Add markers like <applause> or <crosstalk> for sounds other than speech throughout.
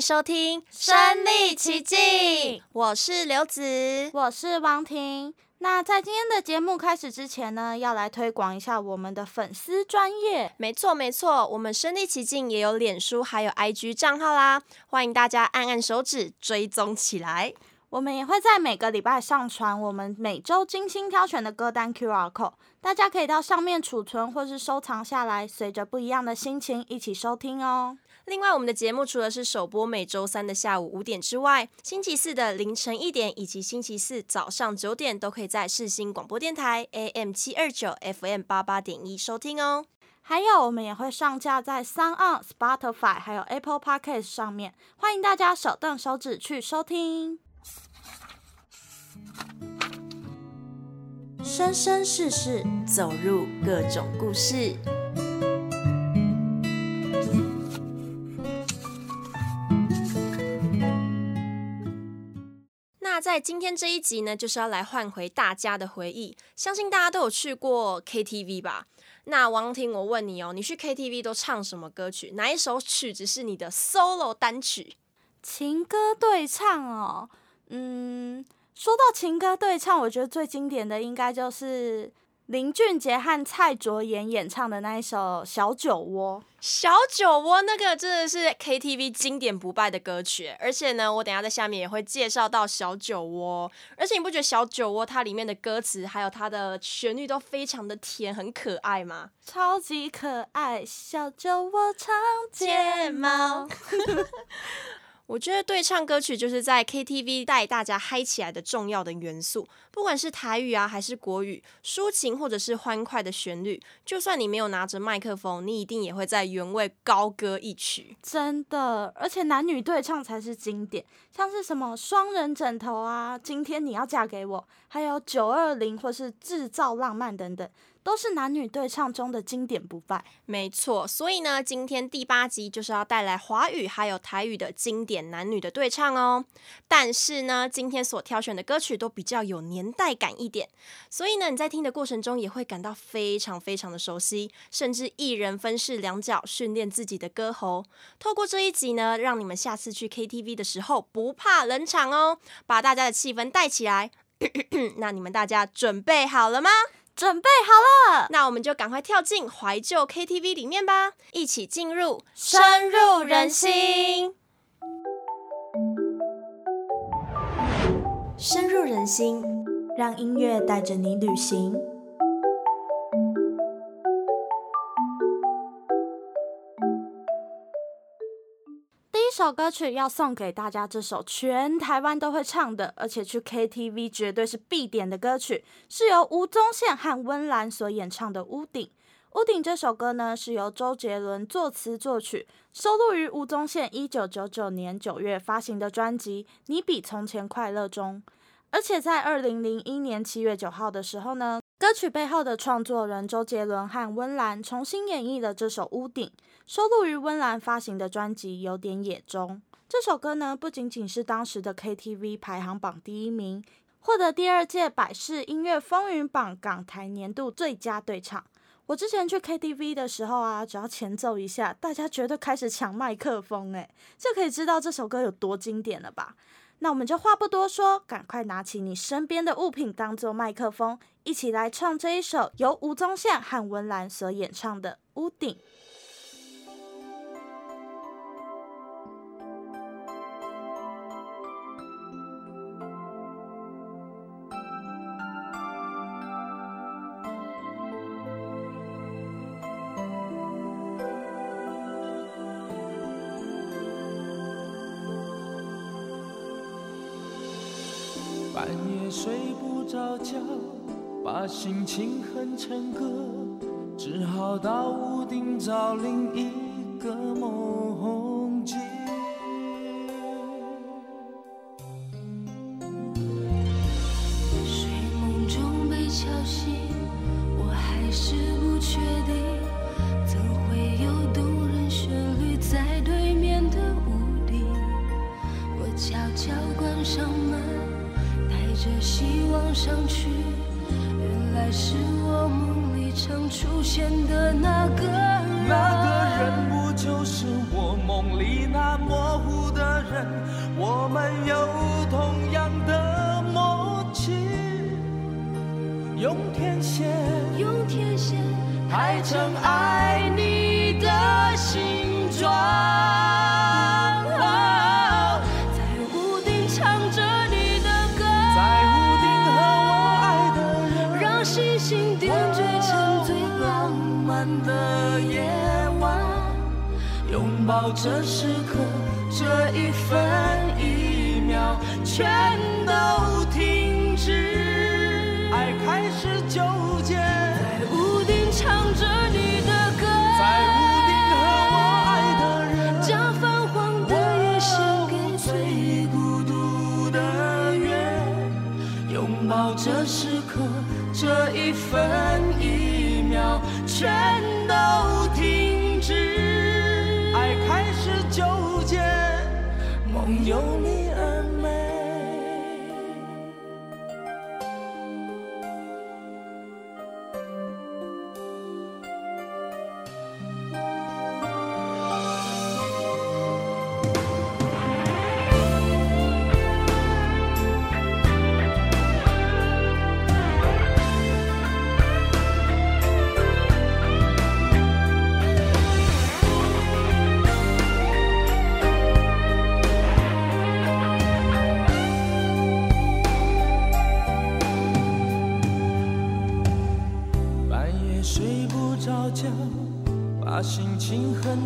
迎收听《身历其境》，我是刘子，我是王婷。那在今天的节目开始之前呢，要来推广一下我们的粉丝专业。没错没错，我们身历其境也有脸书还有 IG 账号啦，欢迎大家按按手指追踪起来。我们也会在每个礼拜上传我们每周精心挑选的歌单 QR code，大家可以到上面储存或是收藏下来，随着不一样的心情一起收听哦。另外，我们的节目除了是首播每周三的下午五点之外，星期四的凌晨一点以及星期四早上九点都可以在世新广播电台 AM 七二九 FM 八八点一收听哦。还有，我们也会上架在 SoundOn、Spotify 还有 Apple Podcast 上面，欢迎大家手动手指去收听。生生世世，走入各种故事。在今天这一集呢，就是要来唤回大家的回忆。相信大家都有去过 KTV 吧？那王婷，我问你哦，你去 KTV 都唱什么歌曲？哪一首曲子是你的 solo 单曲？情歌对唱哦，嗯。说到情歌对唱，我觉得最经典的应该就是林俊杰和蔡卓妍演唱的那一首《小酒窝》。小酒窝那个真的是 KTV 经典不败的歌曲，而且呢，我等下在下面也会介绍到小酒窝。而且你不觉得小酒窝它里面的歌词还有它的旋律都非常的甜，很可爱吗？超级可爱，小酒窝长睫毛。<laughs> 我觉得对唱歌曲就是在 KTV 带大家嗨起来的重要的元素，不管是台语啊还是国语，抒情或者是欢快的旋律，就算你没有拿着麦克风，你一定也会在原位高歌一曲。真的，而且男女对唱才是经典，像是什么双人枕头啊，今天你要嫁给我，还有九二零或是制造浪漫等等。都是男女对唱中的经典不败，没错。所以呢，今天第八集就是要带来华语还有台语的经典男女的对唱哦。但是呢，今天所挑选的歌曲都比较有年代感一点，所以呢，你在听的过程中也会感到非常非常的熟悉，甚至一人分饰两角，训练自己的歌喉。透过这一集呢，让你们下次去 KTV 的时候不怕冷场哦，把大家的气氛带起来。<coughs> 那你们大家准备好了吗？准备好了，那我们就赶快跳进怀旧 KTV 里面吧，一起进入深入人心，深入人心，让音乐带着你旅行。这首歌曲要送给大家，这首全台湾都会唱的，而且去 KTV 绝对是必点的歌曲，是由吴宗宪和温岚所演唱的《屋顶》。《屋顶》这首歌呢，是由周杰伦作词作曲，收录于吴宗宪一九九九年九月发行的专辑《你比从前快乐》中。而且在二零零一年七月九号的时候呢，歌曲背后的创作人周杰伦和温岚重新演绎了这首《屋顶》，收录于温岚发行的专辑《有点野》中。这首歌呢，不仅仅是当时的 KTV 排行榜第一名，获得第二届百事音乐风云榜港台年度最佳对唱。我之前去 KTV 的时候啊，只要前奏一下，大家绝对开始抢麦克风，诶，就可以知道这首歌有多经典了吧？那我们就话不多说，赶快拿起你身边的物品当做麦克风，一起来唱这一首由吴宗宪和文兰所演唱的《屋顶》。把心情哼成歌只好到屋顶找另一个梦。我们有同样的默契用天线用天线排成爱你的形状在屋顶唱着你的歌在屋顶和我爱的人让星星点缀成最浪漫的夜晚拥抱这时刻这一分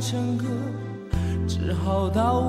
成歌只好到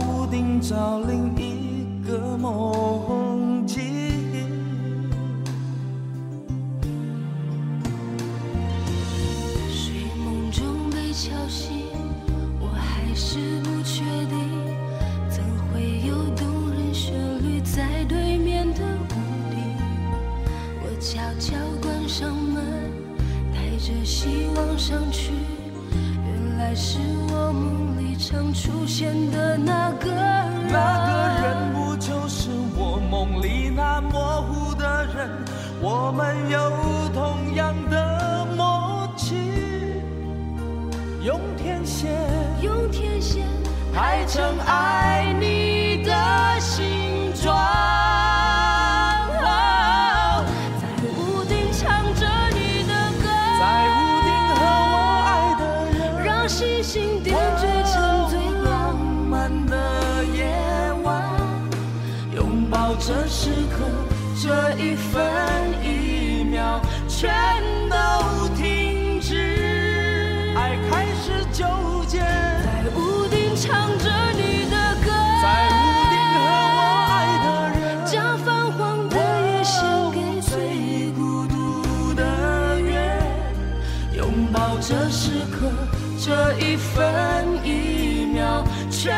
分一秒全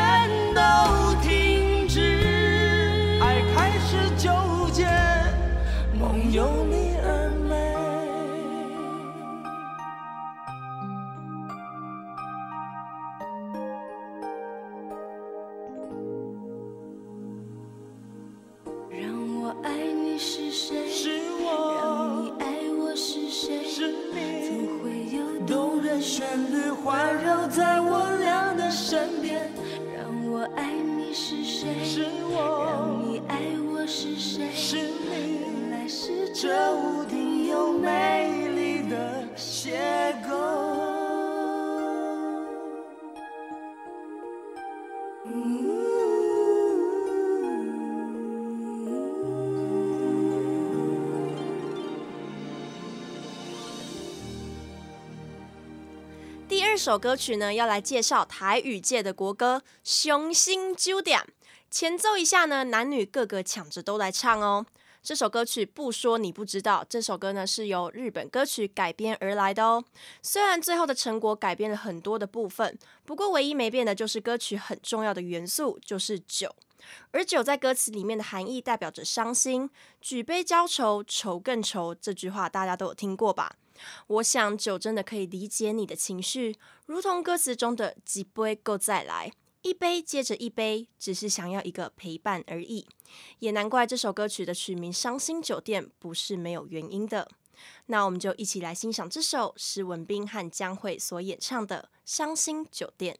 首歌曲呢要来介绍台语界的国歌雄心九点。前奏一下呢男女个个抢着都来唱哦。这首歌曲不说你不知道这首歌呢是由日本歌曲改编而来的哦。虽然最后的成果改变了很多的部分不过唯一没变的就是歌曲很重要的元素就是酒。而酒在歌词里面的含义代表着伤心举杯浇愁愁更愁这句话大家都有听过吧？我想酒真的可以理解你的情绪，如同歌词中的“几杯够再来”，一杯接着一杯，只是想要一个陪伴而已。也难怪这首歌曲的曲名《伤心酒店》不是没有原因的。那我们就一起来欣赏这首施文斌和江蕙所演唱的《伤心酒店》。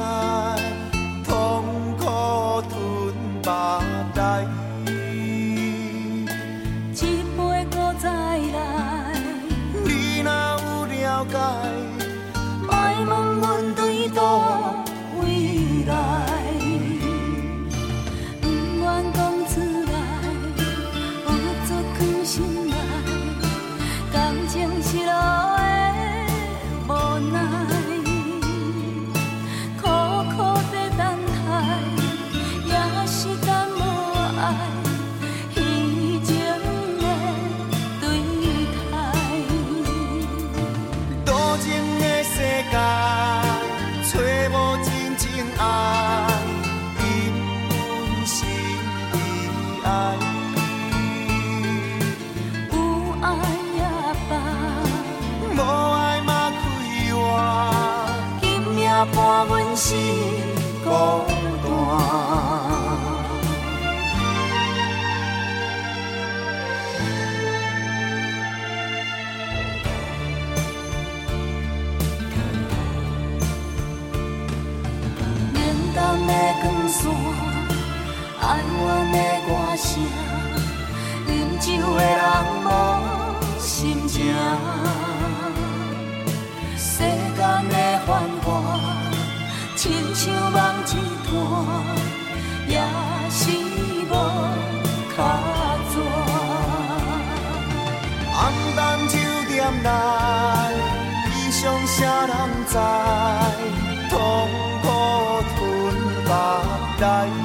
人山，爱我的歌声，饮酒的人无心情。世间的繁华，亲像梦一段，也是无卡转。暗淡酒店内，异乡谁人知？I.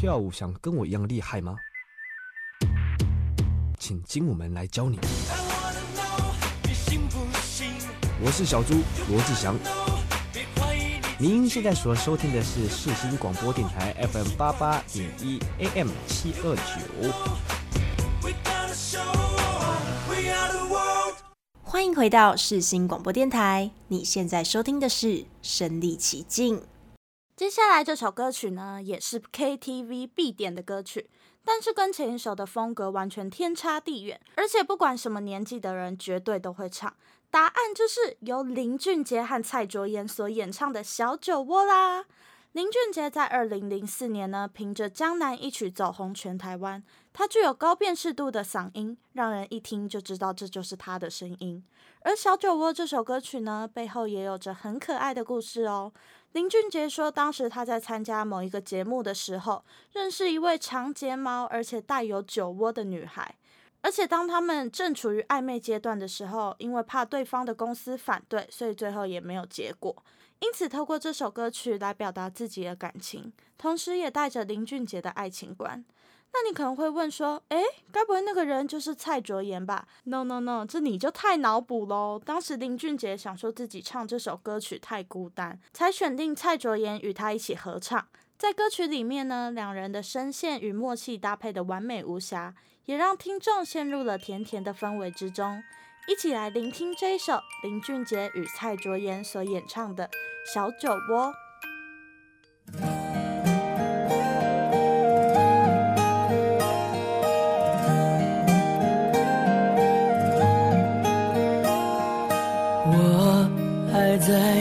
跳舞想跟我一样厉害吗？请精武门来教你。我是小猪罗志祥。您现在所收听的是世新广播电台 FM 八八点一 AM 七二九。欢迎回到世新广播电台，你现在收听的是《身历其境》。接下来这首歌曲呢，也是 KTV 必点的歌曲，但是跟前一首的风格完全天差地远，而且不管什么年纪的人绝对都会唱。答案就是由林俊杰和蔡卓妍所演唱的《小酒窝》啦。林俊杰在二零零四年呢，凭着《江南》一曲走红全台湾。他具有高辨识度的嗓音，让人一听就知道这就是他的声音。而《小酒窝》这首歌曲呢，背后也有着很可爱的故事哦。林俊杰说，当时他在参加某一个节目的时候，认识一位长睫毛而且带有酒窝的女孩。而且当他们正处于暧昧阶段的时候，因为怕对方的公司反对，所以最后也没有结果。因此，透过这首歌曲来表达自己的感情，同时也带着林俊杰的爱情观。那你可能会问说，诶，该不会那个人就是蔡卓妍吧？No No No，这你就太脑补喽。当时林俊杰想说自己唱这首歌曲太孤单，才选定蔡卓妍与他一起合唱。在歌曲里面呢，两人的声线与默契搭配得完美无瑕。也让听众陷入了甜甜的氛围之中，一起来聆听这一首林俊杰与蔡卓妍所演唱的《小酒窝》。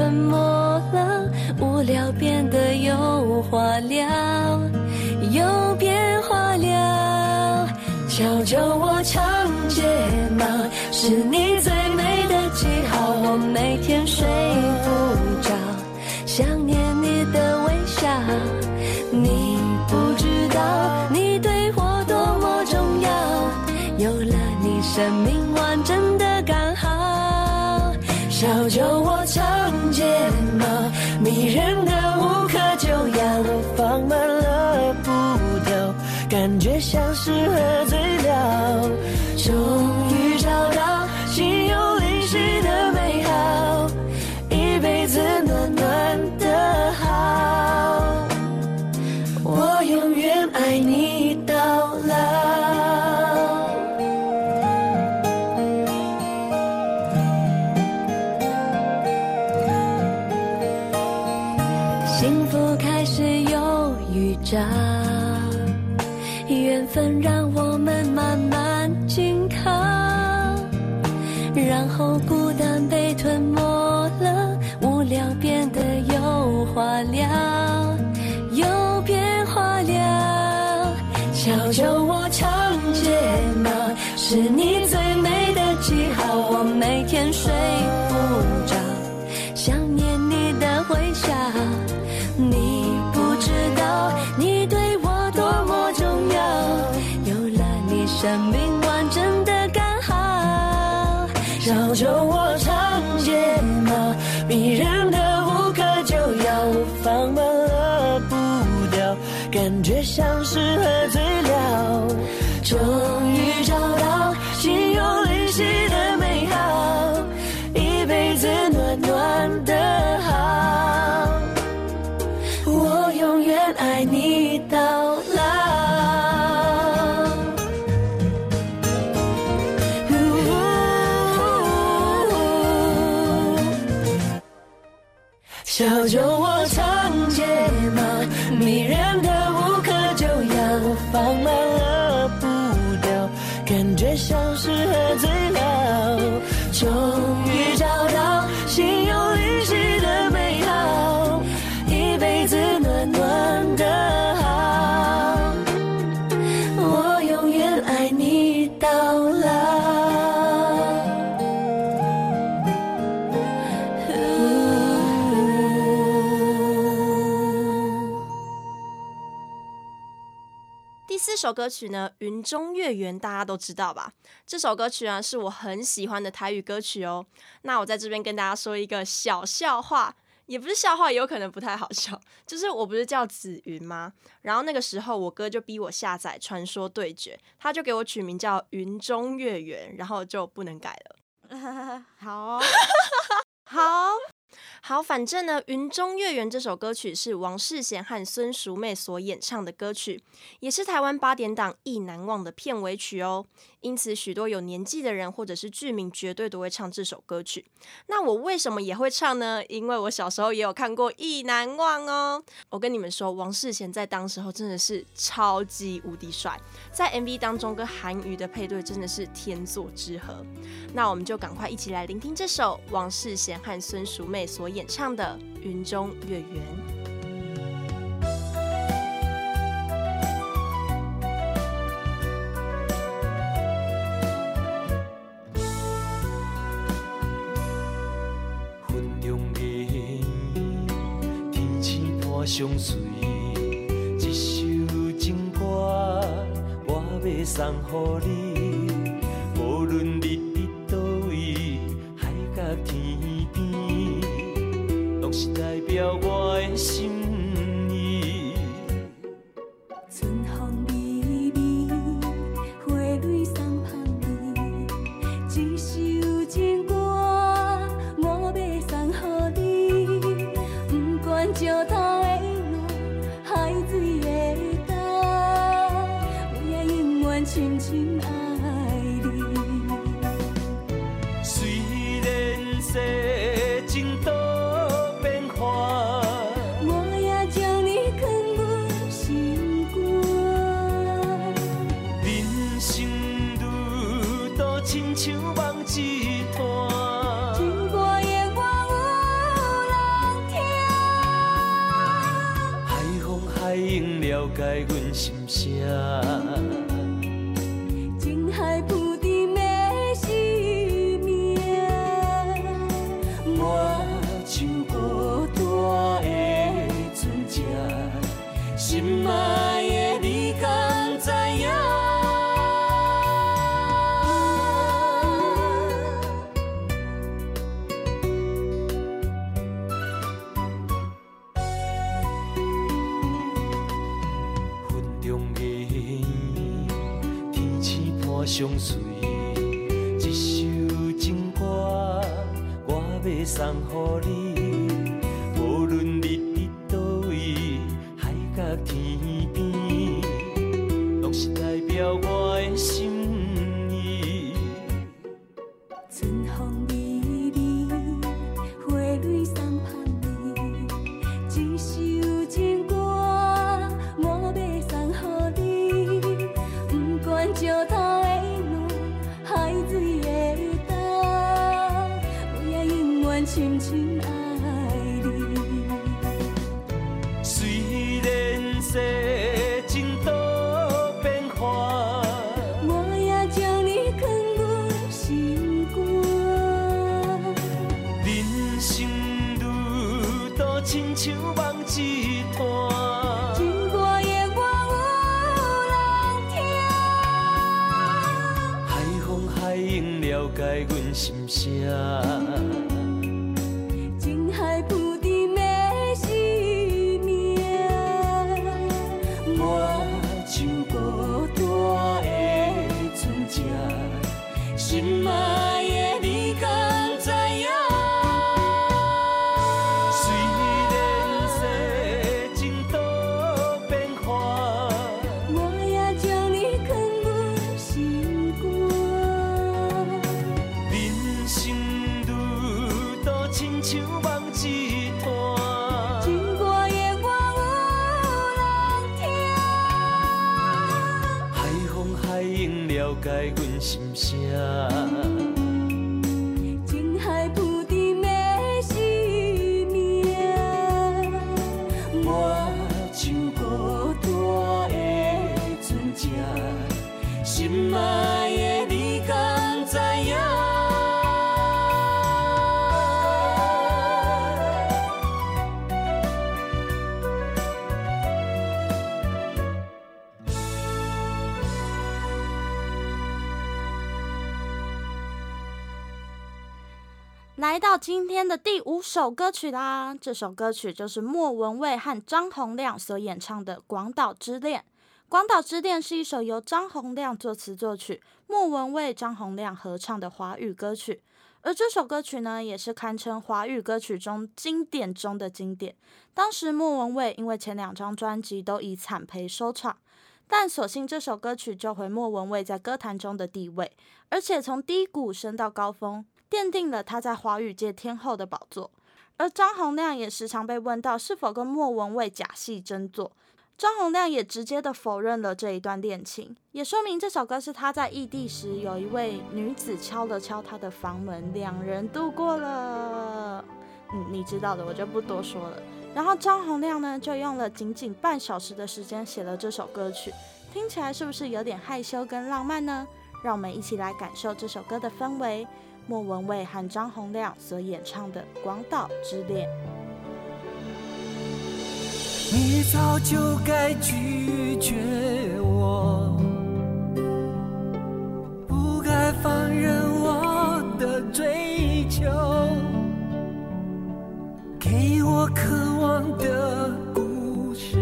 怎么了，无聊变得有话聊，有变化了。小酒窝长睫毛，是你幸福开始有预兆，缘分让我们慢慢紧靠。然后孤单被吞没了，无聊变得有话聊，有变化了。小酒窝长睫毛，是你首歌曲呢，《云中月圆》，大家都知道吧？这首歌曲啊，是我很喜欢的台语歌曲哦。那我在这边跟大家说一个小笑话，也不是笑话，有可能不太好笑。<laughs> 就是我不是叫紫云吗？然后那个时候我哥就逼我下载《传说对决》，他就给我取名叫《云中月圆》，然后就不能改了。<laughs> <laughs> 好，好。好，反正呢，《云中月圆》这首歌曲是王世贤和孙淑媚所演唱的歌曲，也是台湾八点档《意难忘》的片尾曲哦。因此，许多有年纪的人或者是剧迷绝对都会唱这首歌曲。那我为什么也会唱呢？因为我小时候也有看过《意难忘》哦。我跟你们说，王世贤在当时候真的是超级无敌帅，在 MV 当中跟韩瑜的配对真的是天作之合。那我们就赶快一起来聆听这首王世贤和孙淑媚所演唱的《云中月圆》。相随，一首情歌，我要送乎你。无论你伫倒位，海角天边，拢是代表我的心。相阮心声。今天的第五首歌曲啦，这首歌曲就是莫文蔚和张洪量所演唱的《广岛之恋》。《广岛之恋》是一首由张洪量作词作曲，莫文蔚、张洪量合唱的华语歌曲。而这首歌曲呢，也是堪称华语歌曲中经典中的经典。当时莫文蔚因为前两张专辑都以惨赔收场，但所幸这首歌曲救回莫文蔚在歌坛中的地位，而且从低谷升到高峰。奠定了他在华语界天后的宝座，而张洪量也时常被问到是否跟莫文蔚假戏真做，张洪量也直接的否认了这一段恋情，也说明这首歌是他在异地时有一位女子敲了敲他的房门，两人度过了，嗯，你知道的，我就不多说了。然后张洪量呢，就用了仅仅半小时的时间写了这首歌曲，听起来是不是有点害羞跟浪漫呢？让我们一起来感受这首歌的氛围。莫文蔚和张洪量所演唱的《广岛之恋》。你早就该拒绝我，不该放任我的追求，给我渴望的故事，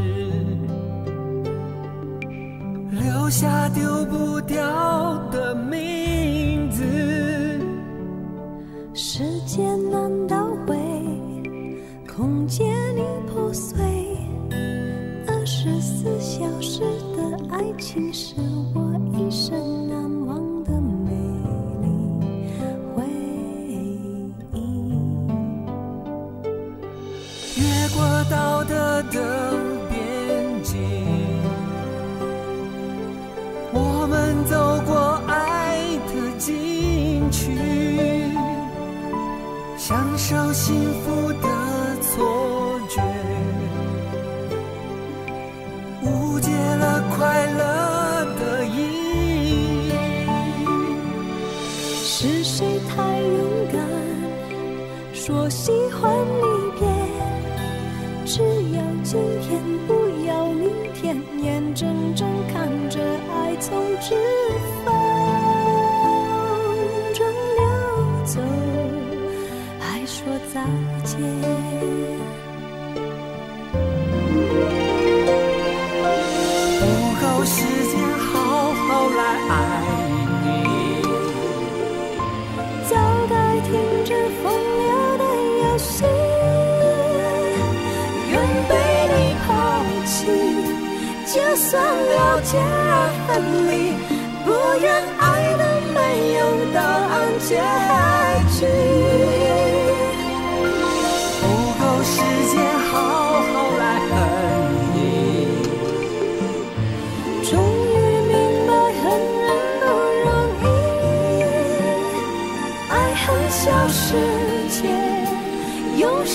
留下丢不掉的名字。时间难倒回，空间已破碎。二十四小时的爱情是我一生难忘的美丽回忆。越过道德的享受幸福的错觉，误解了快乐的意义。是谁太勇敢，说喜欢离别？只要今天，不要明天，眼睁睁看着爱从指不够时间好好来爱你，早该停止风流的游戏。愿被你抛弃，就算了解而分离，不愿爱的没有答案结局。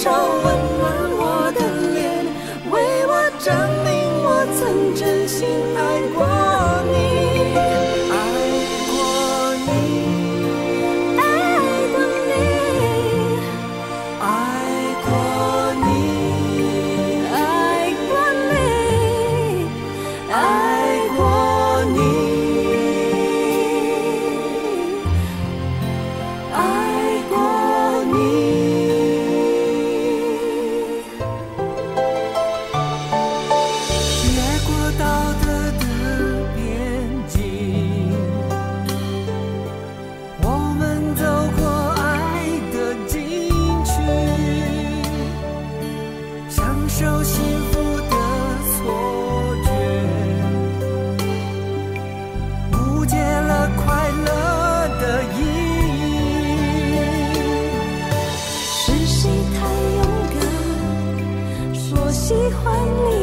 手就算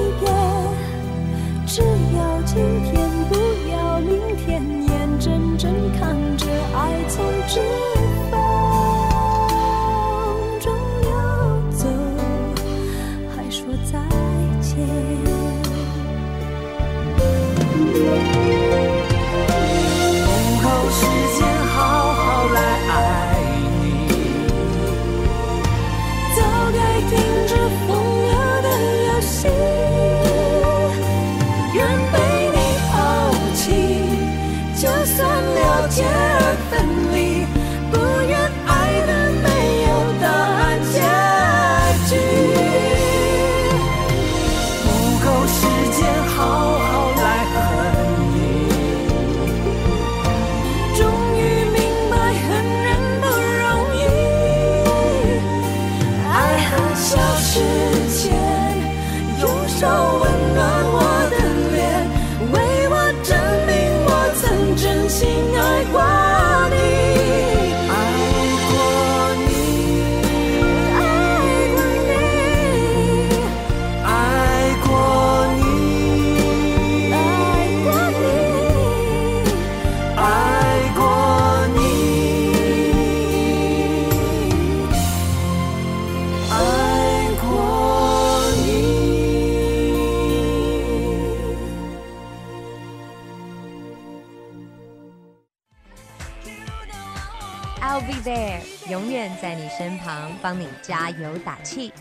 永远在你身旁，帮你加油打气。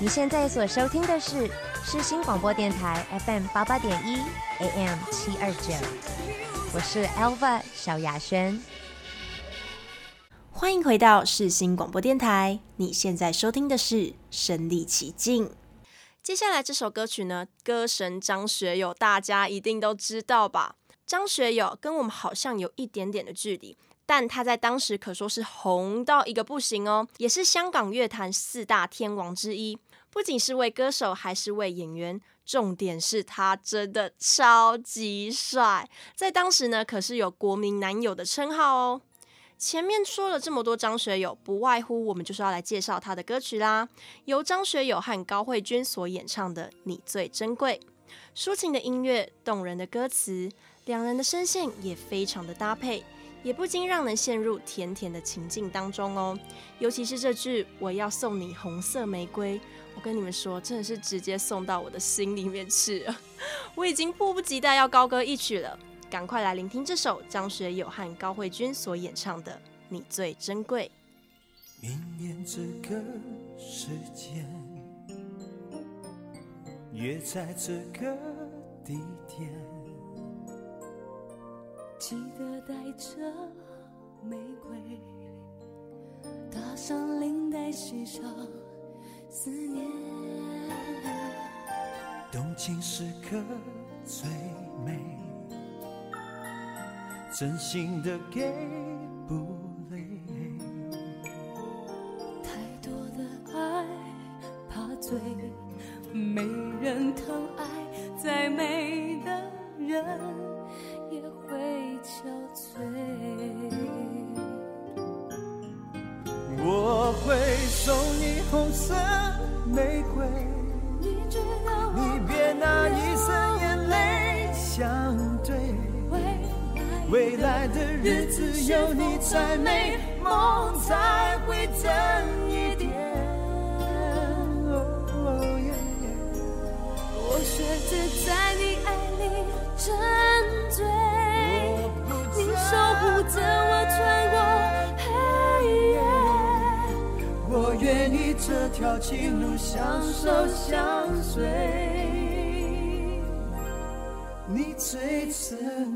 你现在所收听的是世新广播电台 FM 八八点一 AM 七二九，我是 Alva 小雅轩。欢迎回到世新广播电台，你现在收听的是《身历其境》。接下来这首歌曲呢，歌神张学友大家一定都知道吧？张学友跟我们好像有一点点的距离，但他在当时可说是红到一个不行哦，也是香港乐坛四大天王之一。不仅是位歌手，还是位演员，重点是他真的超级帅，在当时呢，可是有国民男友的称号哦。前面说了这么多张学友，不外乎我们就是要来介绍他的歌曲啦。由张学友和高慧君所演唱的《你最珍贵》，抒情的音乐，动人的歌词，两人的声线也非常的搭配，也不禁让人陷入甜甜的情境当中哦。尤其是这句“我要送你红色玫瑰”，我跟你们说，真的是直接送到我的心里面去了。<laughs> 我已经迫不及待要高歌一曲了。赶快来聆听这首张学友和高慧君所演唱的《你最珍贵》。明年这个时间，约在这个地点，记得带着玫瑰，打上领带，系上思念，动情时刻最美。真心的给不累，太多的爱怕醉，没人疼爱，再美的人会送你红色玫瑰，你别拿一生眼泪相对。未来的日子有你才美，梦才会真一点。我学着在一条情路相守相随，你最珍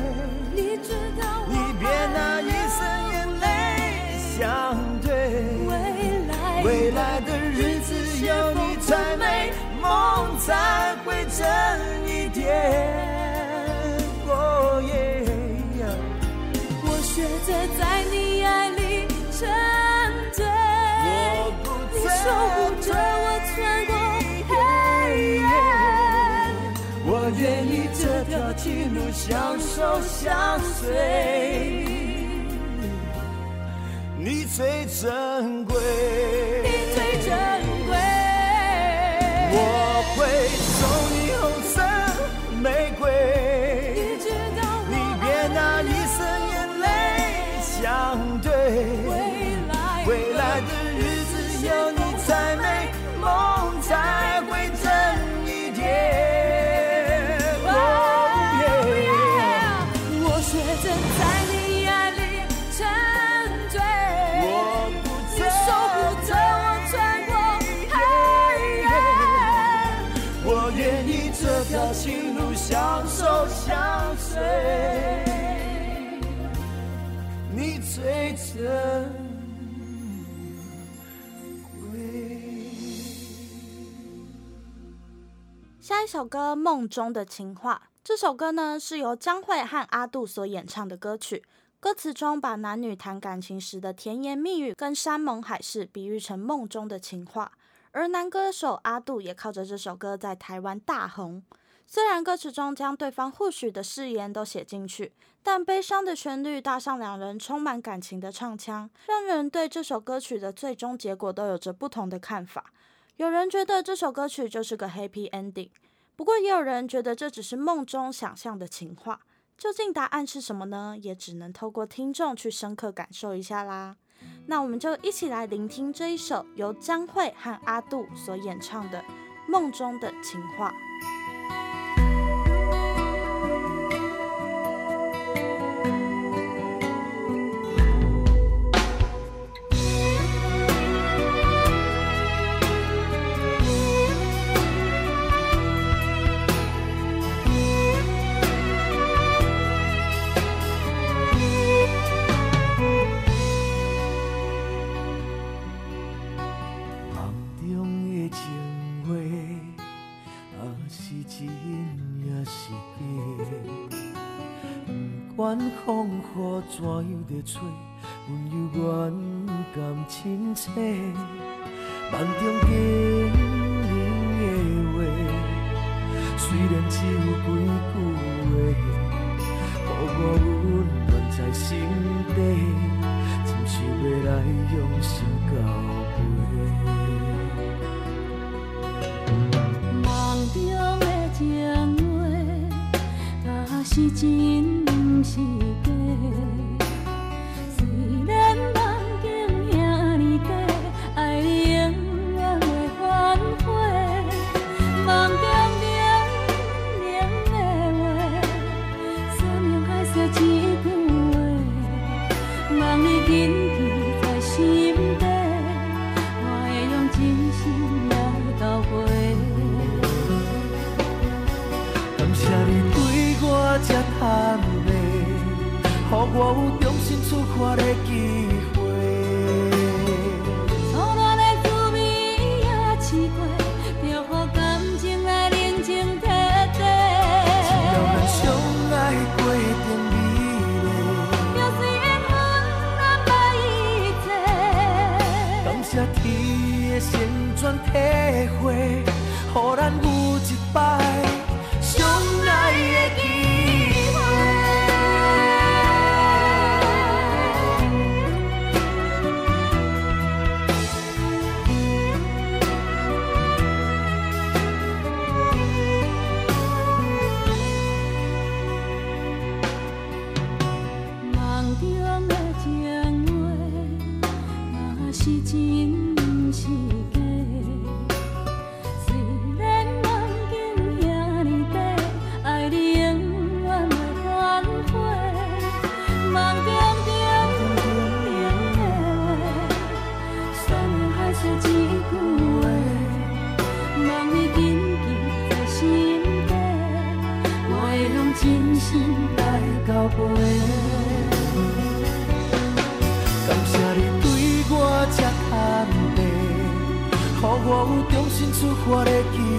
未来的日子有你才美，梦才会真一点。Oh yeah, yeah. 我学着在你爱里沉醉，你守护着我穿过黑夜。我愿意这条情路相守相随。最珍贵，下一首歌《梦中的情话》，这首歌呢是由江蕙和阿杜所演唱的歌曲。歌词中把男女谈感情时的甜言蜜语跟山盟海誓比喻成梦中的情话，而男歌手阿杜也靠着这首歌在台湾大红。虽然歌词中将对方互许的誓言都写进去，但悲伤的旋律搭上两人充满感情的唱腔，让人对这首歌曲的最终结果都有着不同的看法。有人觉得这首歌曲就是个 happy ending，不过也有人觉得这只是梦中想象的情话。究竟答案是什么呢？也只能透过听众去深刻感受一下啦。那我们就一起来聆听这一首由江蕙和阿杜所演唱的《梦中的情话》。风雨怎样在找温柔软甘亲切？梦中经年的话，虽然只有几句话，予我温暖在心底，真想要来用心交陪。梦中的情话，若是真，毋我有重新出发的机会，生活的记。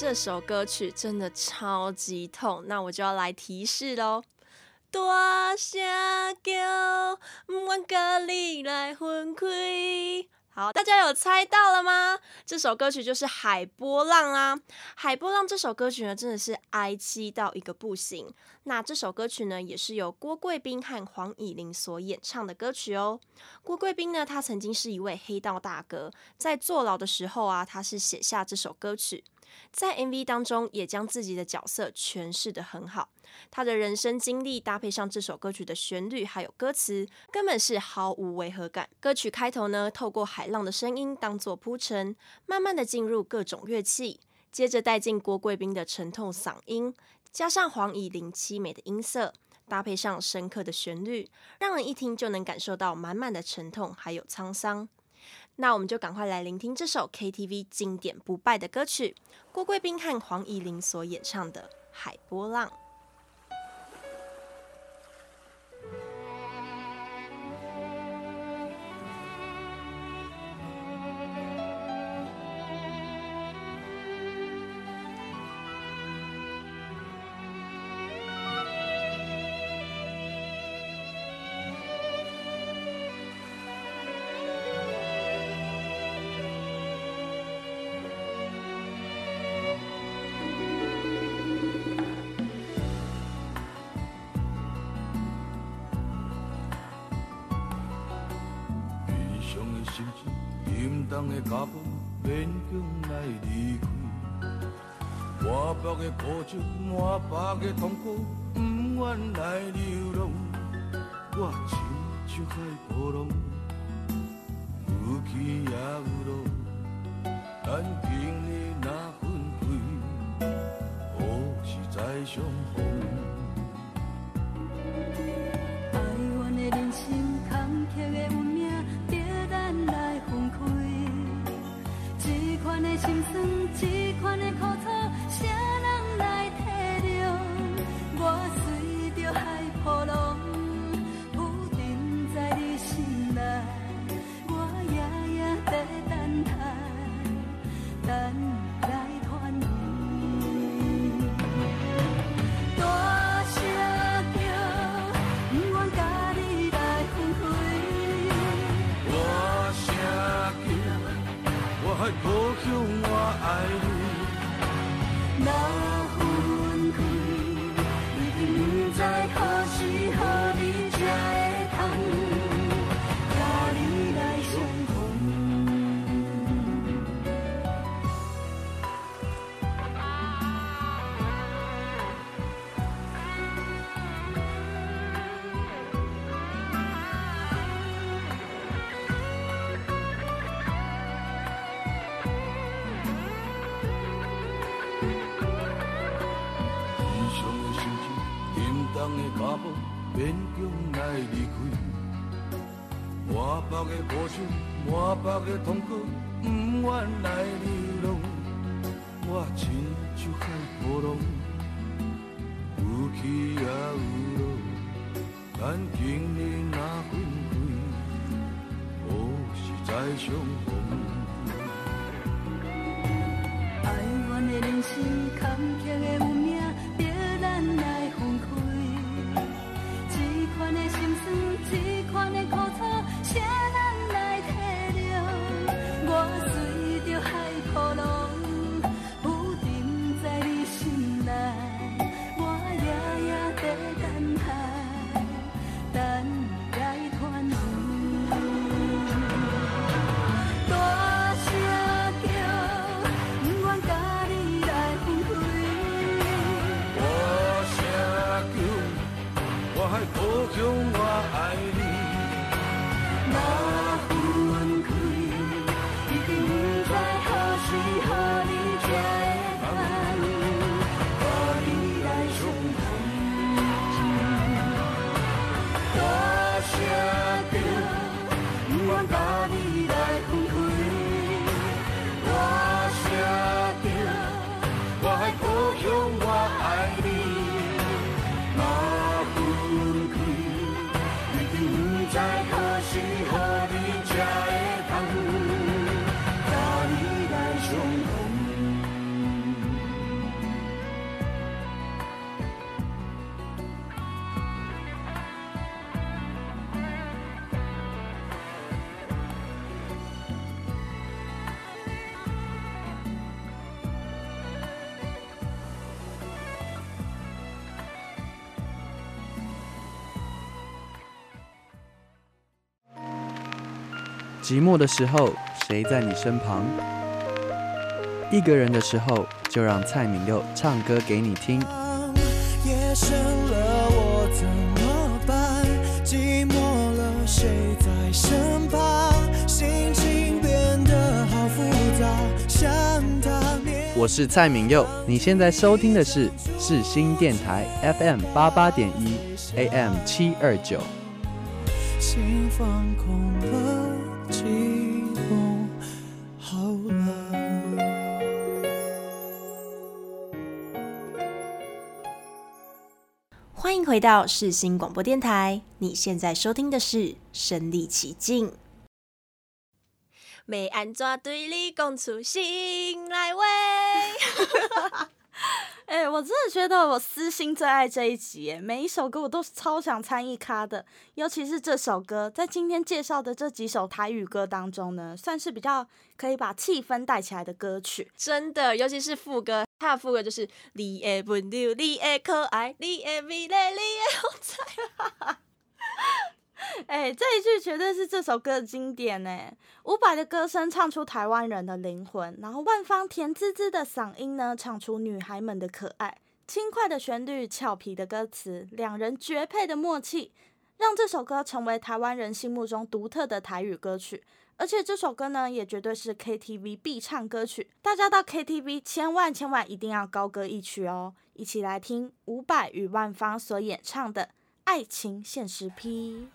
这首歌曲真的超级痛，那我就要来提示喽。多谢叫，不愿甲你来分开。好，大家有猜到了吗？这首歌曲就是《海波浪》啊，《海波浪》这首歌曲呢，真的是哀凄到一个不行。那这首歌曲呢，也是由郭贵宾和黄以玲所演唱的歌曲哦。郭贵宾呢，他曾经是一位黑道大哥，在坐牢的时候啊，他是写下这首歌曲。在 MV 当中，也将自己的角色诠释得很好。他的人生经历搭配上这首歌曲的旋律还有歌词，根本是毫无违和感。歌曲开头呢，透过海浪的声音当作铺陈，慢慢的进入各种乐器，接着带进郭贵宾的沉痛嗓音，加上黄以玲凄美的音色，搭配上深刻的旋律，让人一听就能感受到满满的沉痛还有沧桑。那我们就赶快来聆听这首 KTV 经典不败的歌曲，郭贵宾和黄乙玲所演唱的《海波浪》。寂寞的时候，谁在你身旁？一个人的时候，就让蔡敏佑唱歌给你听。夜深了，我怎么办？寂寞了，谁在身旁？心情变得好复杂，想他。我是蔡敏佑，你现在收听的是世新电台 FM 八八点一 AM 七二九。心放空了，到世新广播电台，你现在收听的是《身历其境》。没安怎对你讲出心来话。<laughs> 哎、欸，我真的觉得我私心最爱这一集，每一首歌我都超想参与咖的，尤其是这首歌，在今天介绍的这几首台语歌当中呢，算是比较可以把气氛带起来的歌曲。真的，尤其是副歌，他的副歌就是“你的温柔，你的可爱，你的美丽，你的风采”。哎、这一句绝对是这首歌的经典呢。伍佰的歌声唱出台湾人的灵魂，然后万芳甜滋滋的嗓音呢，唱出女孩们的可爱。轻快的旋律，俏皮的歌词，两人绝配的默契，让这首歌成为台湾人心目中独特的台语歌曲。而且这首歌呢，也绝对是 KTV 必唱歌曲。大家到 KTV 千万千万一定要高歌一曲哦！一起来听伍佰与万芳所演唱的《爱情现实批》。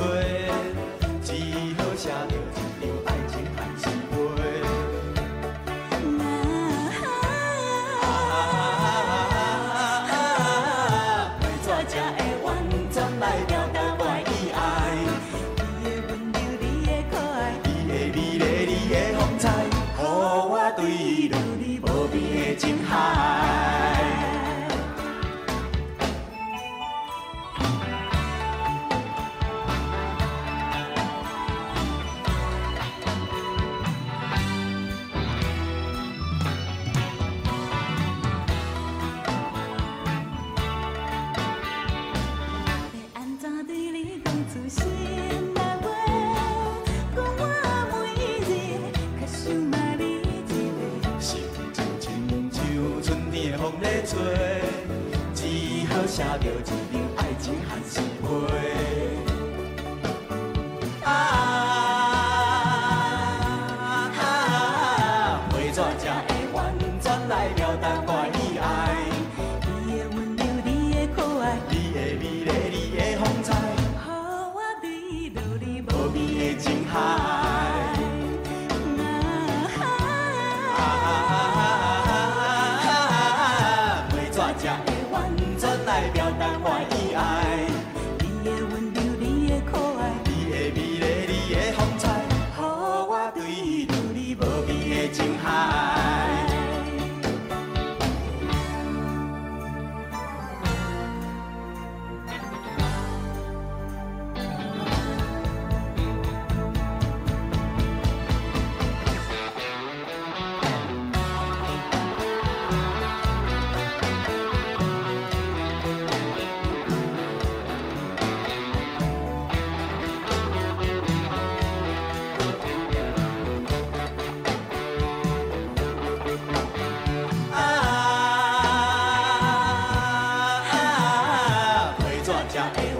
的 Italia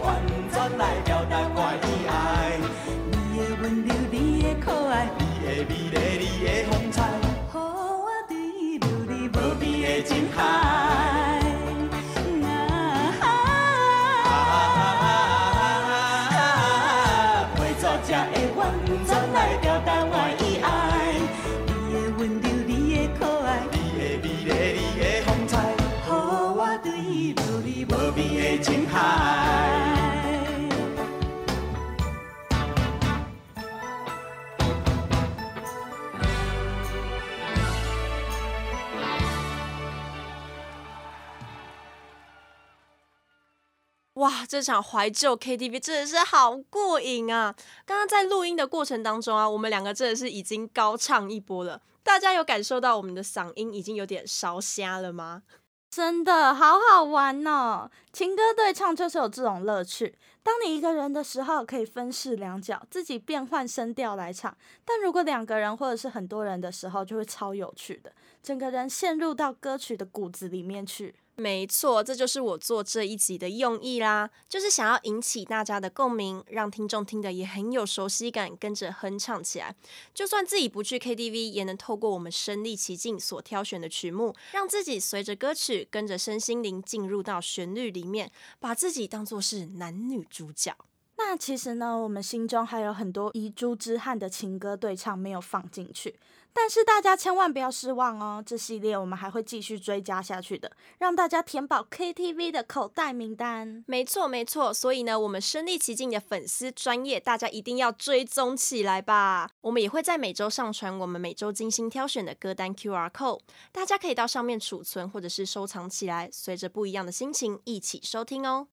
哇，这场怀旧 KTV 真的是好过瘾啊！刚刚在录音的过程当中啊，我们两个真的是已经高唱一波了。大家有感受到我们的嗓音已经有点烧瞎了吗？真的好好玩哦！情歌对唱就是有这种乐趣。当你一个人的时候，可以分饰两角，自己变换声调来唱；但如果两个人或者是很多人的时候，就会超有趣的，整个人陷入到歌曲的骨子里面去。没错，这就是我做这一集的用意啦，就是想要引起大家的共鸣，让听众听得也很有熟悉感，跟着哼唱起来。就算自己不去 KTV，也能透过我们身历其境所挑选的曲目，让自己随着歌曲，跟着身心灵进入到旋律里面，把自己当作是男女主角。那其实呢，我们心中还有很多遗珠之憾的情歌对唱没有放进去。但是大家千万不要失望哦，这系列我们还会继续追加下去的，让大家填饱 KTV 的口袋名单。没错没错，所以呢，我们身临其境的粉丝专业，大家一定要追踪起来吧。我们也会在每周上传我们每周精心挑选的歌单 QR code，大家可以到上面储存或者是收藏起来，随着不一样的心情一起收听哦。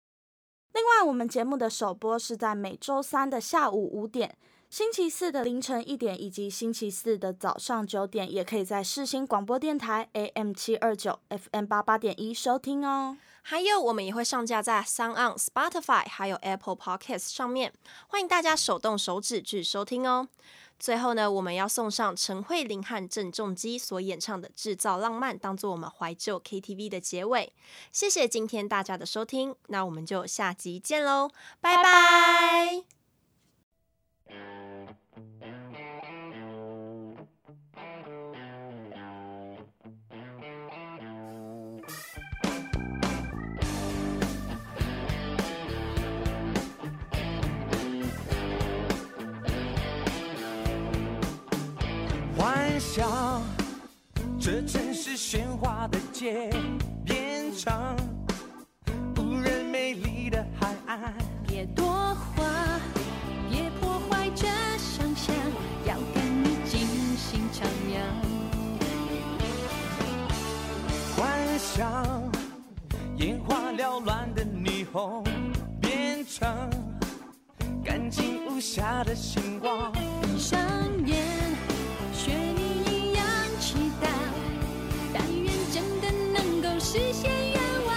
另外，我们节目的首播是在每周三的下午五点。星期四的凌晨一点以及星期四的早上九点，也可以在世新广播电台 AM 七二九 FM 八八点一收听哦。还有，我们也会上架在 SoundOn、Spotify 还有 Apple Podcast 上面，欢迎大家手动手指去收听哦。最后呢，我们要送上陈慧琳和郑中基所演唱的《制造浪漫》，当做我们怀旧 KTV 的结尾。谢谢今天大家的收听，那我们就下集见喽，拜拜。幻想，这城市喧哗的街，变成无人美丽的海岸。别多话，别破坏这想象，要跟你尽兴徜徉。幻想，眼花缭乱的霓虹，变成干净无瑕的星光。闭上眼。实现愿望，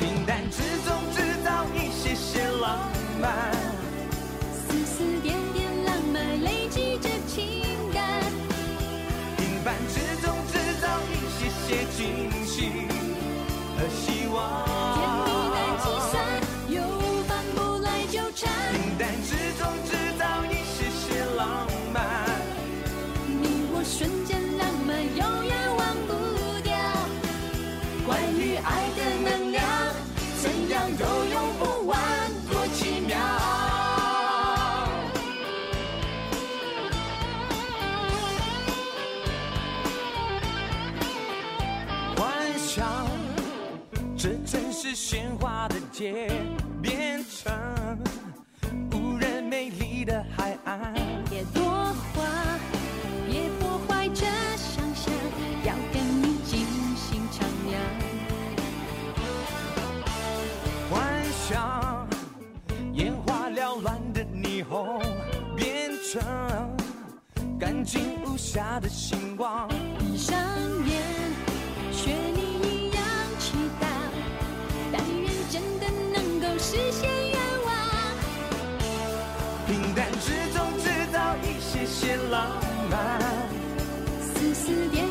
平淡之中制造一些些浪漫，丝丝点点浪漫累积着情感，平凡之中制造一些些惊无瑕的星光。闭上眼，学你一样祈祷，但愿真的能够实现愿望。平淡之中制造一些些浪漫，丝丝点